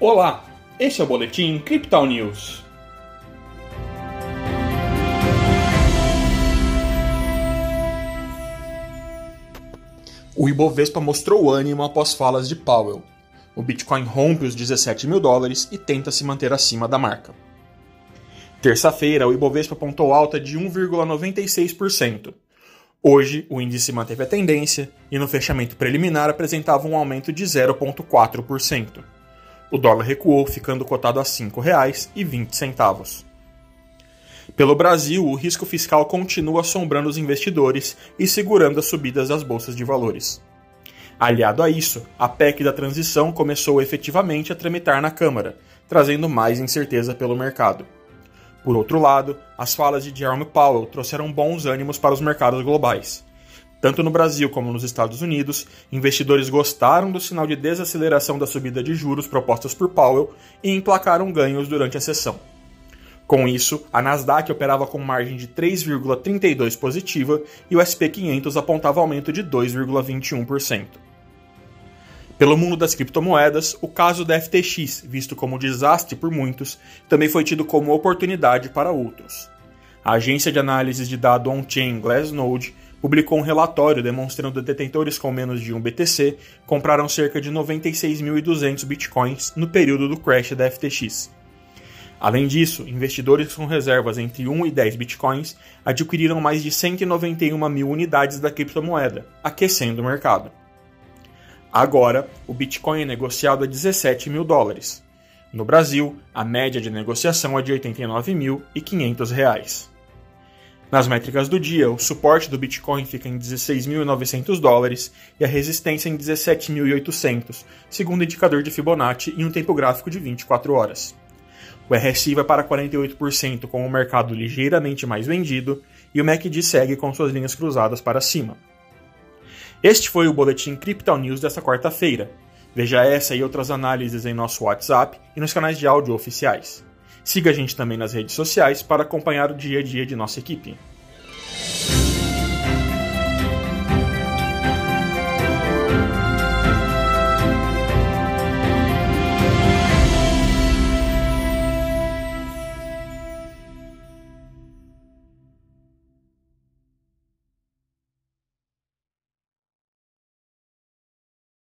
Olá, este é o Boletim Crypto News. O Ibovespa mostrou ânimo após falas de Powell. O Bitcoin rompe os 17 mil dólares e tenta se manter acima da marca. Terça-feira, o Ibovespa apontou alta de 1,96%. Hoje, o índice manteve a tendência e no fechamento preliminar apresentava um aumento de 0,4%. O dólar recuou, ficando cotado a R$ 5,20. Pelo Brasil, o risco fiscal continua assombrando os investidores e segurando as subidas das bolsas de valores. Aliado a isso, a PEC da transição começou efetivamente a tramitar na Câmara, trazendo mais incerteza pelo mercado. Por outro lado, as falas de Jerome Powell trouxeram bons ânimos para os mercados globais. Tanto no Brasil como nos Estados Unidos, investidores gostaram do sinal de desaceleração da subida de juros propostas por Powell e emplacaram ganhos durante a sessão. Com isso, a Nasdaq operava com margem de 3,32 positiva e o SP 500 apontava aumento de 2,21%. Pelo mundo das criptomoedas, o caso da FTX, visto como desastre por muitos, também foi tido como oportunidade para outros. A agência de análise de dado on-chain Glassnode publicou um relatório demonstrando detentores com menos de um BTC compraram cerca de 96.200 bitcoins no período do crash da FTX. Além disso, investidores com reservas entre 1 e 10 bitcoins adquiriram mais de 191 mil unidades da criptomoeda, aquecendo o mercado. Agora, o Bitcoin é negociado a 17 mil dólares. No Brasil, a média de negociação é de R$ 89.500. Nas métricas do dia, o suporte do Bitcoin fica em 16.900 dólares e a resistência em 17.800, segundo o indicador de Fibonacci em um tempo gráfico de 24 horas. O RSI vai para 48% com o mercado ligeiramente mais vendido e o MACD segue com suas linhas cruzadas para cima. Este foi o Boletim Crypto News desta quarta-feira. Veja essa e outras análises em nosso WhatsApp e nos canais de áudio oficiais. Siga a gente também nas redes sociais para acompanhar o dia a dia de nossa equipe.